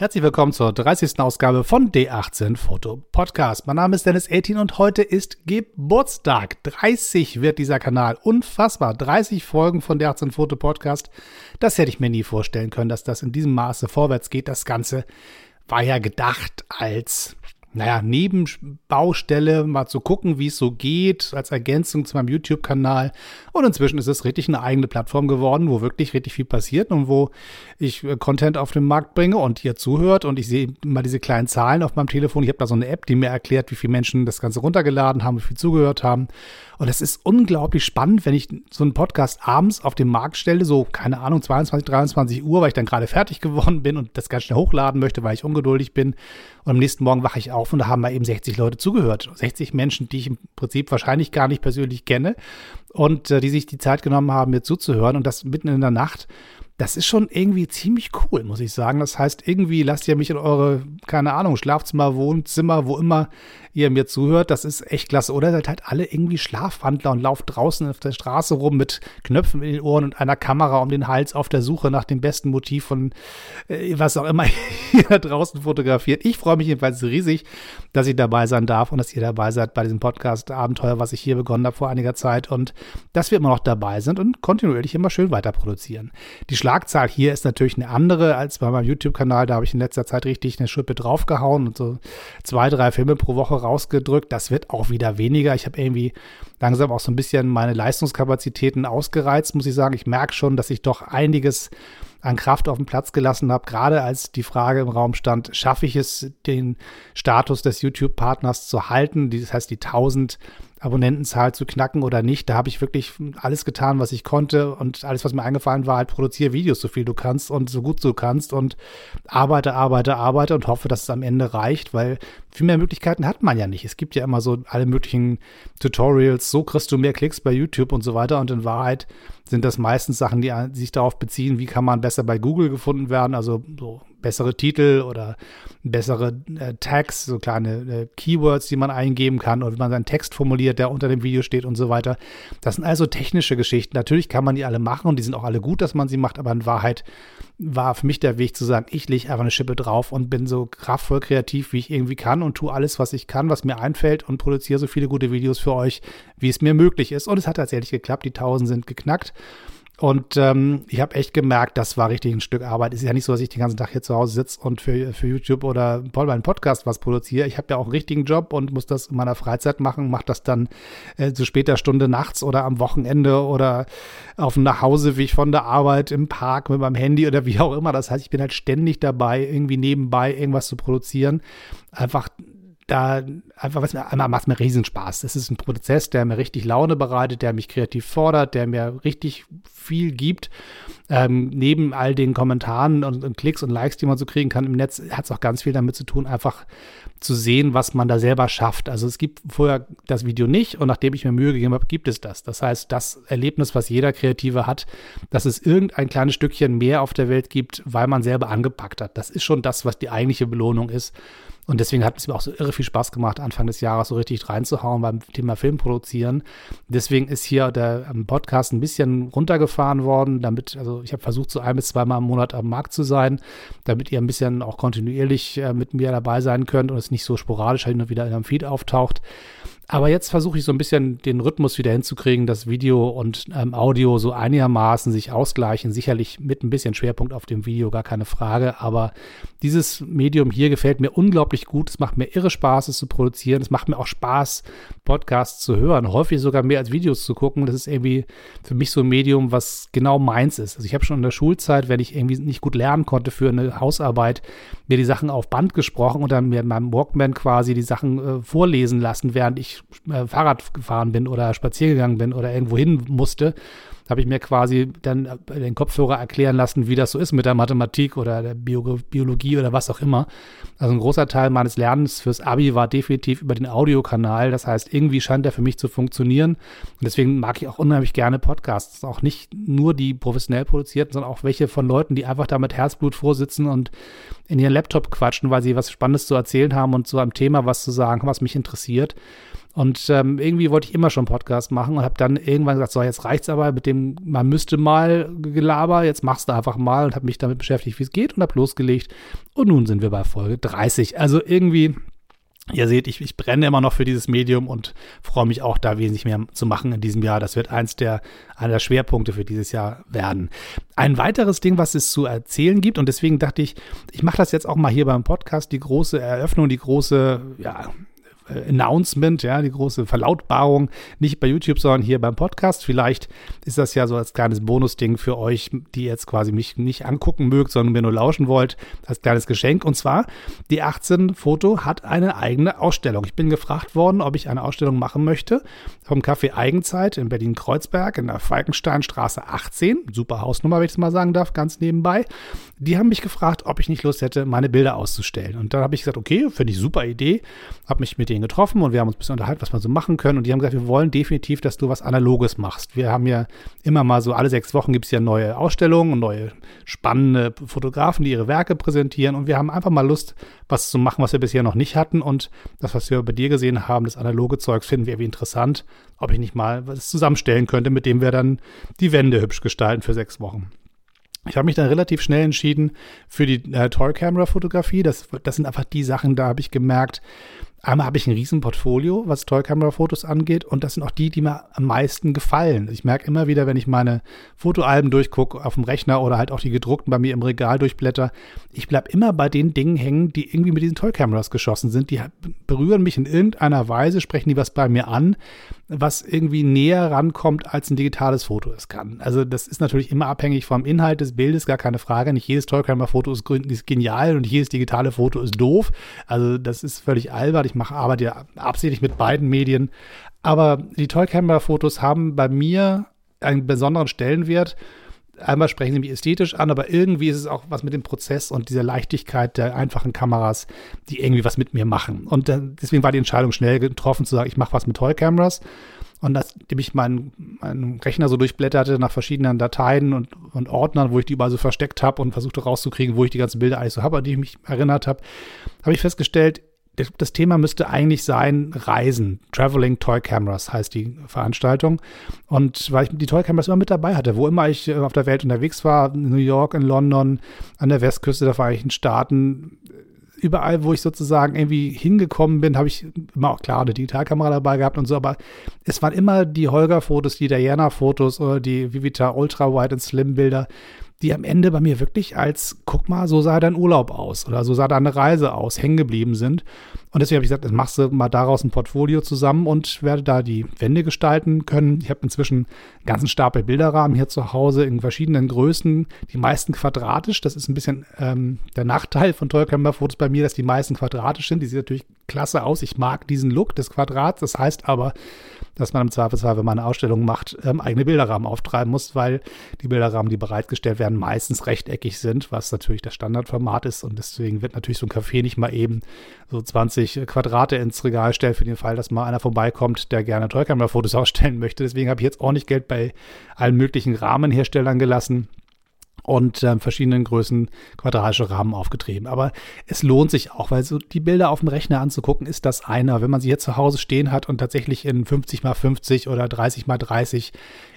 Herzlich willkommen zur 30. Ausgabe von D18 Foto Podcast. Mein Name ist Dennis 18 und heute ist Geburtstag. 30 wird dieser Kanal. Unfassbar. 30 Folgen von D18 Foto Podcast. Das hätte ich mir nie vorstellen können, dass das in diesem Maße vorwärts geht. Das Ganze war ja gedacht als naja, Nebenbaustelle, mal zu gucken, wie es so geht, als Ergänzung zu meinem YouTube-Kanal. Und inzwischen ist es richtig eine eigene Plattform geworden, wo wirklich richtig viel passiert und wo ich äh, Content auf den Markt bringe und ihr zuhört. Und ich sehe mal diese kleinen Zahlen auf meinem Telefon. Ich habe da so eine App, die mir erklärt, wie viele Menschen das Ganze runtergeladen haben, wie viel zugehört haben. Und es ist unglaublich spannend, wenn ich so einen Podcast abends auf den Markt stelle, so, keine Ahnung, 22, 23 Uhr, weil ich dann gerade fertig geworden bin und das ganz schnell hochladen möchte, weil ich ungeduldig bin. Und am nächsten Morgen wache ich auf und da haben mal eben 60 Leute zugehört. 60 Menschen, die ich im Prinzip wahrscheinlich gar nicht persönlich kenne und äh, die sich die Zeit genommen haben, mir zuzuhören und das mitten in der Nacht das ist schon irgendwie ziemlich cool, muss ich sagen. Das heißt, irgendwie lasst ihr mich in eure, keine Ahnung, Schlafzimmer, Wohnzimmer, wo immer ihr mir zuhört. Das ist echt klasse. Oder seid halt alle irgendwie Schlafwandler und lauft draußen auf der Straße rum mit Knöpfen in den Ohren und einer Kamera um den Hals auf der Suche nach dem besten Motiv von äh, was auch immer ihr da draußen fotografiert. Ich freue mich jedenfalls riesig, dass ich dabei sein darf und dass ihr dabei seid bei diesem Podcast Abenteuer, was ich hier begonnen habe vor einiger Zeit und dass wir immer noch dabei sind und kontinuierlich immer schön weiter produzieren. Die Schlagzahl hier ist natürlich eine andere als bei meinem YouTube-Kanal. Da habe ich in letzter Zeit richtig eine Schippe draufgehauen und so zwei, drei Filme pro Woche rausgedrückt. Das wird auch wieder weniger. Ich habe irgendwie langsam auch so ein bisschen meine Leistungskapazitäten ausgereizt, muss ich sagen. Ich merke schon, dass ich doch einiges an Kraft auf den Platz gelassen habe, gerade als die Frage im Raum stand, schaffe ich es, den Status des YouTube-Partners zu halten, das heißt die 1000 Abonnentenzahl zu knacken oder nicht. Da habe ich wirklich alles getan, was ich konnte und alles, was mir eingefallen war, halt produziere Videos so viel du kannst und so gut du kannst und arbeite, arbeite, arbeite und hoffe, dass es am Ende reicht, weil viel mehr Möglichkeiten hat man ja nicht. Es gibt ja immer so alle möglichen Tutorials, so kriegst du mehr Klicks bei YouTube und so weiter und in Wahrheit sind das meistens Sachen, die sich darauf beziehen, wie kann man besser bei Google gefunden werden, also so bessere Titel oder bessere äh, Tags, so kleine äh, Keywords, die man eingeben kann oder wie man seinen Text formuliert, der unter dem Video steht und so weiter. Das sind also technische Geschichten. Natürlich kann man die alle machen und die sind auch alle gut, dass man sie macht, aber in Wahrheit war für mich der Weg zu sagen, ich lege einfach eine Schippe drauf und bin so kraftvoll kreativ, wie ich irgendwie kann und tue alles, was ich kann, was mir einfällt und produziere so viele gute Videos für euch, wie es mir möglich ist. Und es hat tatsächlich geklappt, die 1000 sind geknackt. Und ähm, ich habe echt gemerkt, das war richtig ein Stück Arbeit. Ist ja nicht so, dass ich den ganzen Tag hier zu Hause sitze und für, für YouTube oder bei meinem Podcast was produziere. Ich habe ja auch einen richtigen Job und muss das in meiner Freizeit machen, mache das dann äh, zu später Stunde nachts oder am Wochenende oder auf dem Nachhauseweg von der Arbeit im Park mit meinem Handy oder wie auch immer. Das heißt, ich bin halt ständig dabei, irgendwie nebenbei irgendwas zu produzieren. Einfach da einfach was mir einmal macht mir riesen Spaß. Das ist ein Prozess, der mir richtig Laune bereitet, der mich kreativ fordert, der mir richtig viel gibt. Ähm, neben all den Kommentaren und, und, Klicks und Likes, die man so kriegen kann im Netz, hat es auch ganz viel damit zu tun, einfach zu sehen, was man da selber schafft. Also es gibt vorher das Video nicht und nachdem ich mir Mühe gegeben habe, gibt es das. Das heißt, das Erlebnis, was jeder Kreative hat, dass es irgendein kleines Stückchen mehr auf der Welt gibt, weil man selber angepackt hat. Das ist schon das, was die eigentliche Belohnung ist. Und deswegen hat es mir auch so irre viel Spaß gemacht, Anfang des Jahres so richtig reinzuhauen beim Thema Film produzieren. Deswegen ist hier der Podcast ein bisschen runtergefahren worden, damit, also ich habe versucht, so ein bis zweimal im Monat am Markt zu sein, damit ihr ein bisschen auch kontinuierlich äh, mit mir dabei sein könnt und es nicht so sporadisch halt nur wieder in einem Feed auftaucht. Aber jetzt versuche ich so ein bisschen den Rhythmus wieder hinzukriegen, dass Video und ähm, Audio so einigermaßen sich ausgleichen. Sicherlich mit ein bisschen Schwerpunkt auf dem Video, gar keine Frage. Aber dieses Medium hier gefällt mir unglaublich gut. Es macht mir irre Spaß, es zu produzieren. Es macht mir auch Spaß, Podcasts zu hören. Häufig sogar mehr als Videos zu gucken. Das ist irgendwie für mich so ein Medium, was genau meins ist. Also ich habe schon in der Schulzeit, wenn ich irgendwie nicht gut lernen konnte für eine Hausarbeit, mir die Sachen auf Band gesprochen und dann mir in meinem Walkman quasi die Sachen äh, vorlesen lassen, während ich äh, Fahrrad gefahren bin oder spazieren gegangen bin oder irgendwo hin musste habe ich mir quasi dann äh, den Kopfhörer erklären lassen, wie das so ist mit der Mathematik oder der Bio Biologie oder was auch immer. Also ein großer Teil meines Lernens fürs Abi war definitiv über den Audiokanal. Das heißt, irgendwie scheint der für mich zu funktionieren. Und deswegen mag ich auch unheimlich gerne Podcasts. Auch nicht nur die professionell produzierten, sondern auch welche von Leuten, die einfach da mit Herzblut vorsitzen und in ihren Laptop quatschen, weil sie was Spannendes zu erzählen haben und zu einem Thema was zu sagen, was mich interessiert. Und ähm, irgendwie wollte ich immer schon Podcast machen und habe dann irgendwann gesagt, so jetzt reicht's aber mit dem, man müsste mal Gelaber, jetzt machst du einfach mal und habe mich damit beschäftigt, wie es geht und habe losgelegt. Und nun sind wir bei Folge 30. Also irgendwie Ihr seht, ich, ich brenne immer noch für dieses Medium und freue mich auch da wesentlich mehr zu machen in diesem Jahr. Das wird eins der, einer der Schwerpunkte für dieses Jahr werden. Ein weiteres Ding, was es zu erzählen gibt und deswegen dachte ich, ich mache das jetzt auch mal hier beim Podcast, die große Eröffnung, die große, ja, Announcement, ja, die große Verlautbarung, nicht bei YouTube, sondern hier beim Podcast. Vielleicht ist das ja so als kleines Bonusding für euch, die jetzt quasi mich nicht angucken mögt, sondern mir nur lauschen wollt, als kleines Geschenk. Und zwar, die 18 Foto hat eine eigene Ausstellung. Ich bin gefragt worden, ob ich eine Ausstellung machen möchte vom Café Eigenzeit in Berlin-Kreuzberg in der Falkensteinstraße 18. Super Hausnummer, wenn ich das mal sagen darf, ganz nebenbei. Die haben mich gefragt, ob ich nicht Lust hätte, meine Bilder auszustellen. Und dann habe ich gesagt, okay, finde ich super Idee. Habe mich mit denen getroffen und wir haben uns ein bisschen unterhalten, was wir so machen können. Und die haben gesagt, wir wollen definitiv, dass du was Analoges machst. Wir haben ja immer mal so, alle sechs Wochen gibt es ja neue Ausstellungen und neue spannende Fotografen, die ihre Werke präsentieren. Und wir haben einfach mal Lust, was zu machen, was wir bisher noch nicht hatten. Und das, was wir bei dir gesehen haben, das analoge Zeugs, finden wir irgendwie interessant. Ob ich nicht mal was zusammenstellen könnte, mit dem wir dann die Wände hübsch gestalten für sechs Wochen. Ich habe mich dann relativ schnell entschieden für die äh, Toy-Camera-Fotografie. Das, das sind einfach die Sachen, da habe ich gemerkt, Einmal habe ich ein Riesenportfolio, was Toy-Camera-Fotos angeht, und das sind auch die, die mir am meisten gefallen. Ich merke immer wieder, wenn ich meine Fotoalben durchgucke auf dem Rechner oder halt auch die gedruckten bei mir im Regal durchblätter, ich bleibe immer bei den Dingen hängen, die irgendwie mit diesen Toy-Cameras geschossen sind. Die berühren mich in irgendeiner Weise, sprechen die was bei mir an, was irgendwie näher rankommt, als ein digitales Foto es kann. Also das ist natürlich immer abhängig vom Inhalt des Bildes, gar keine Frage. Nicht jedes Toy-Camera-Foto ist, ist genial und jedes digitale Foto ist doof. Also das ist völlig albern ich mache arbeite ja absichtlich mit beiden Medien. Aber die Toy Camera Fotos haben bei mir einen besonderen Stellenwert. Einmal sprechen sie mich ästhetisch an, aber irgendwie ist es auch was mit dem Prozess und dieser Leichtigkeit der einfachen Kameras, die irgendwie was mit mir machen. Und deswegen war die Entscheidung schnell getroffen, zu sagen, ich mache was mit Toy Cameras. Und nachdem ich meinen, meinen Rechner so durchblätterte nach verschiedenen Dateien und, und Ordnern, wo ich die überall so versteckt habe und versuchte rauszukriegen, wo ich die ganzen Bilder eigentlich so habe, an die ich mich erinnert habe, habe ich festgestellt, das Thema müsste eigentlich sein Reisen. Traveling Toy Cameras heißt die Veranstaltung. Und weil ich die Toy Cameras immer mit dabei hatte, wo immer ich äh, auf der Welt unterwegs war, in New York, in London, an der Westküste der Vereinigten Staaten, überall, wo ich sozusagen irgendwie hingekommen bin, habe ich immer auch klar eine Digitalkamera dabei gehabt und so, aber es waren immer die Holger-Fotos, die Diana-Fotos oder die Vivita Ultra Wide und Slim Bilder, die am Ende bei mir wirklich als, guck mal, so sah dein Urlaub aus oder so sah deine Reise aus, hängen geblieben sind. Und deswegen habe ich gesagt, das machst du mal daraus ein Portfolio zusammen und werde da die Wände gestalten können. Ich habe inzwischen einen ganzen Stapel Bilderrahmen hier zu Hause in verschiedenen Größen, die meisten quadratisch. Das ist ein bisschen ähm, der Nachteil von Tollcamera-Fotos bei mir, dass die meisten quadratisch sind. Die sieht natürlich klasse aus. Ich mag diesen Look des Quadrats. Das heißt aber, dass man im Zweifelsfall, wenn man eine Ausstellung macht, ähm, eigene Bilderrahmen auftreiben muss, weil die Bilderrahmen, die bereitgestellt werden, meistens rechteckig sind, was natürlich das Standardformat ist. Und deswegen wird natürlich so ein Café nicht mal eben so 20 Quadrate ins Regal stellen für den Fall, dass mal einer vorbeikommt, der gerne Tollkamera-Fotos ausstellen möchte. Deswegen habe ich jetzt auch nicht Geld bei allen möglichen Rahmenherstellern gelassen und äh, verschiedenen Größen quadratische Rahmen aufgetrieben. Aber es lohnt sich auch, weil so die Bilder auf dem Rechner anzugucken, ist das einer. Wenn man sie jetzt zu Hause stehen hat und tatsächlich in 50 mal 50 oder 30 mal 30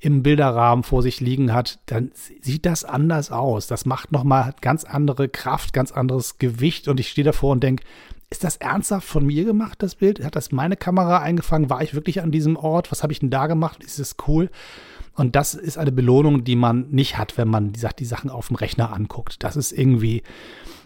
im Bilderrahmen vor sich liegen hat, dann sieht das anders aus. Das macht nochmal ganz andere Kraft, ganz anderes Gewicht und ich stehe davor und denke, ist das ernsthaft von mir gemacht, das Bild? Hat das meine Kamera eingefangen? War ich wirklich an diesem Ort? Was habe ich denn da gemacht? Ist es cool? Und das ist eine Belohnung, die man nicht hat, wenn man die, die Sachen auf dem Rechner anguckt. Das ist irgendwie,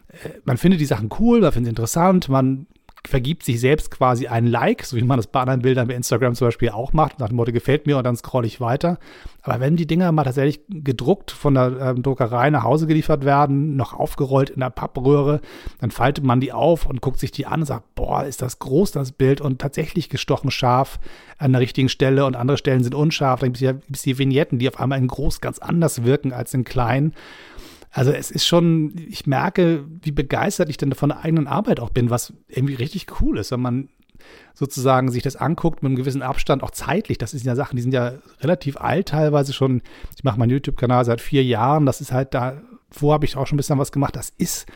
äh, man findet die Sachen cool, man findet sie interessant, man vergibt sich selbst quasi ein Like, so wie man das bei anderen Bildern bei Instagram zum Beispiel auch macht, nach dem Motto gefällt mir und dann scrolle ich weiter. Aber wenn die Dinger mal tatsächlich gedruckt von der äh, Druckerei nach Hause geliefert werden, noch aufgerollt in der Pappröhre, dann faltet man die auf und guckt sich die an und sagt, boah, ist das groß, das Bild und tatsächlich gestochen scharf an der richtigen Stelle und andere Stellen sind unscharf. Dann gibt es die Vignetten, die auf einmal in groß ganz anders wirken als in klein. Also es ist schon, ich merke, wie begeistert ich denn von der eigenen Arbeit auch bin, was irgendwie richtig cool ist, wenn man sozusagen sich das anguckt mit einem gewissen Abstand, auch zeitlich. Das sind ja Sachen, die sind ja relativ alt teilweise schon. Ich mache meinen YouTube-Kanal seit vier Jahren. Das ist halt da, vorher habe ich auch schon ein bisschen was gemacht. Das ist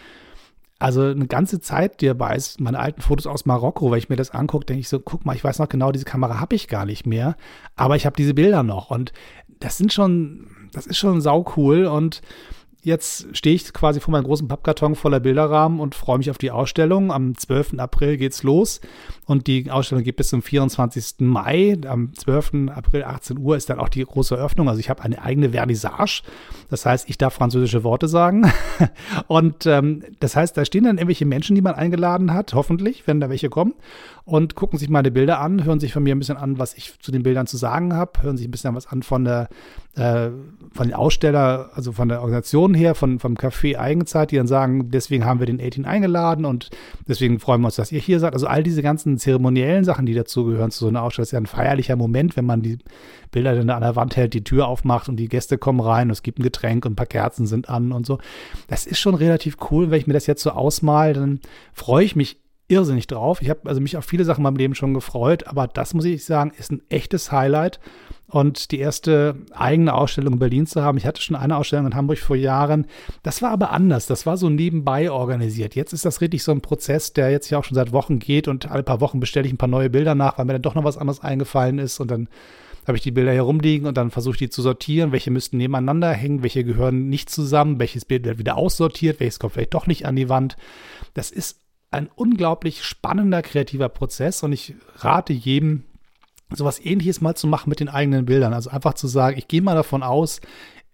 also eine ganze Zeit die dabei ist, meine alten Fotos aus Marokko, weil ich mir das angucke, denke ich so, guck mal, ich weiß noch genau, diese Kamera habe ich gar nicht mehr, aber ich habe diese Bilder noch und das sind schon, das ist schon sau cool und jetzt stehe ich quasi vor meinem großen Pappkarton voller Bilderrahmen und freue mich auf die Ausstellung. Am 12. April geht's los und die Ausstellung geht bis zum 24. Mai. Am 12. April 18 Uhr ist dann auch die große Eröffnung. Also ich habe eine eigene Vernissage. Das heißt, ich darf französische Worte sagen. und ähm, das heißt, da stehen dann irgendwelche Menschen, die man eingeladen hat, hoffentlich, wenn da welche kommen und gucken sich meine Bilder an, hören sich von mir ein bisschen an, was ich zu den Bildern zu sagen habe, hören sich ein bisschen was an von der äh, von den Aussteller, also von der Organisation her, von vom Café Eigenzeit, die dann sagen, deswegen haben wir den 18 eingeladen und deswegen freuen wir uns, dass ihr hier seid. Also all diese ganzen zeremoniellen Sachen, die dazugehören zu so einer Ausstellung, ist ja ein feierlicher Moment, wenn man die Bilder dann an der Wand hält, die Tür aufmacht und die Gäste kommen rein und es gibt ein Getränk und ein paar Kerzen sind an und so. Das ist schon relativ cool. Wenn ich mir das jetzt so ausmal, dann freue ich mich irrsinnig drauf. Ich habe also mich auf viele Sachen in meinem Leben schon gefreut, aber das muss ich sagen, ist ein echtes Highlight. Und die erste eigene Ausstellung in Berlin zu haben, ich hatte schon eine Ausstellung in Hamburg vor Jahren, das war aber anders. Das war so nebenbei organisiert. Jetzt ist das richtig so ein Prozess, der jetzt ja auch schon seit Wochen geht und alle paar Wochen bestelle ich ein paar neue Bilder nach, weil mir dann doch noch was anderes eingefallen ist und dann habe ich die Bilder herumliegen und dann versuche ich die zu sortieren. Welche müssten nebeneinander hängen, welche gehören nicht zusammen, welches Bild wird wieder aussortiert, welches kommt vielleicht doch nicht an die Wand. Das ist ein unglaublich spannender kreativer Prozess und ich rate jedem, sowas ähnliches mal zu machen mit den eigenen Bildern. Also einfach zu sagen, ich gehe mal davon aus,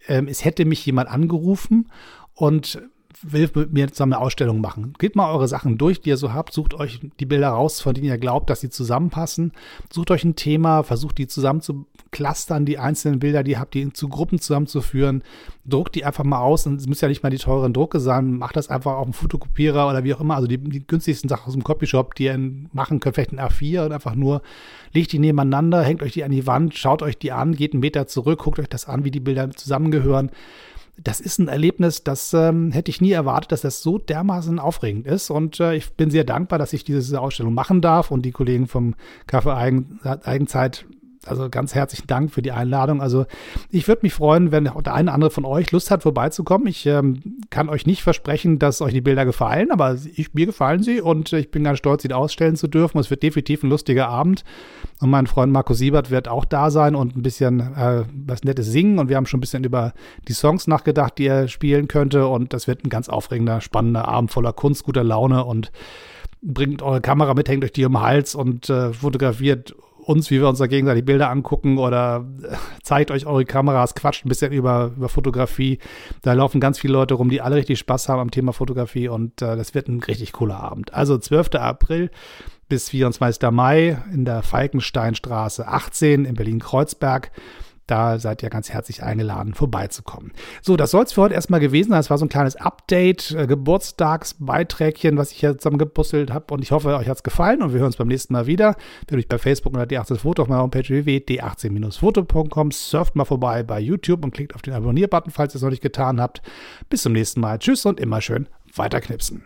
ähm, es hätte mich jemand angerufen und will mit mir zusammen eine Ausstellung machen. Geht mal eure Sachen durch, die ihr so habt, sucht euch die Bilder raus, von denen ihr glaubt, dass sie zusammenpassen. Sucht euch ein Thema, versucht die zusammen zu clustern, die einzelnen Bilder, die habt, die zu Gruppen zusammenzuführen. Druckt die einfach mal aus und es müssen ja nicht mal die teuren Drucke sein. Macht das einfach auf dem Fotokopierer oder wie auch immer. Also die, die günstigsten Sachen aus dem Copyshop, die ihr machen könnt, vielleicht ein A4 und einfach nur legt die nebeneinander, hängt euch die an die Wand, schaut euch die an, geht einen Meter zurück, guckt euch das an, wie die Bilder zusammengehören das ist ein Erlebnis, das ähm, hätte ich nie erwartet, dass das so dermaßen aufregend ist. Und äh, ich bin sehr dankbar, dass ich diese Ausstellung machen darf und die Kollegen vom Kaffee Eigen, Eigenzeit also ganz herzlichen Dank für die Einladung. Also ich würde mich freuen, wenn der eine oder andere von euch Lust hat, vorbeizukommen. Ich ähm, kann euch nicht versprechen, dass euch die Bilder gefallen, aber ich, mir gefallen sie und ich bin ganz stolz, sie ausstellen zu dürfen. Es wird definitiv ein lustiger Abend. Und mein Freund Marco Siebert wird auch da sein und ein bisschen äh, was Nettes singen. Und wir haben schon ein bisschen über die Songs nachgedacht, die er spielen könnte. Und das wird ein ganz aufregender, spannender Abend voller Kunst, guter Laune und bringt eure Kamera mit, hängt euch die um den Hals und äh, fotografiert uns, wie wir uns da gegenseitig Bilder angucken oder äh, zeigt euch eure Kameras, quatscht ein bisschen über, über Fotografie. Da laufen ganz viele Leute rum, die alle richtig Spaß haben am Thema Fotografie und äh, das wird ein richtig cooler Abend. Also 12. April bis 24. Mai in der Falkensteinstraße 18 in Berlin-Kreuzberg. Da seid ihr ganz herzlich eingeladen, vorbeizukommen. So, das soll es für heute erstmal gewesen sein. Das war so ein kleines Update, äh, Geburtstagsbeiträgchen, was ich hier zusammengebustelt habe. Und ich hoffe, euch hat es gefallen und wir hören uns beim nächsten Mal wieder. Euch bei Facebook unter D18 Foto auf meiner Homepage www.d18-foto.com surft mal vorbei bei YouTube und klickt auf den Abonnier-Button, falls ihr es noch nicht getan habt. Bis zum nächsten Mal. Tschüss und immer schön weiterknipsen.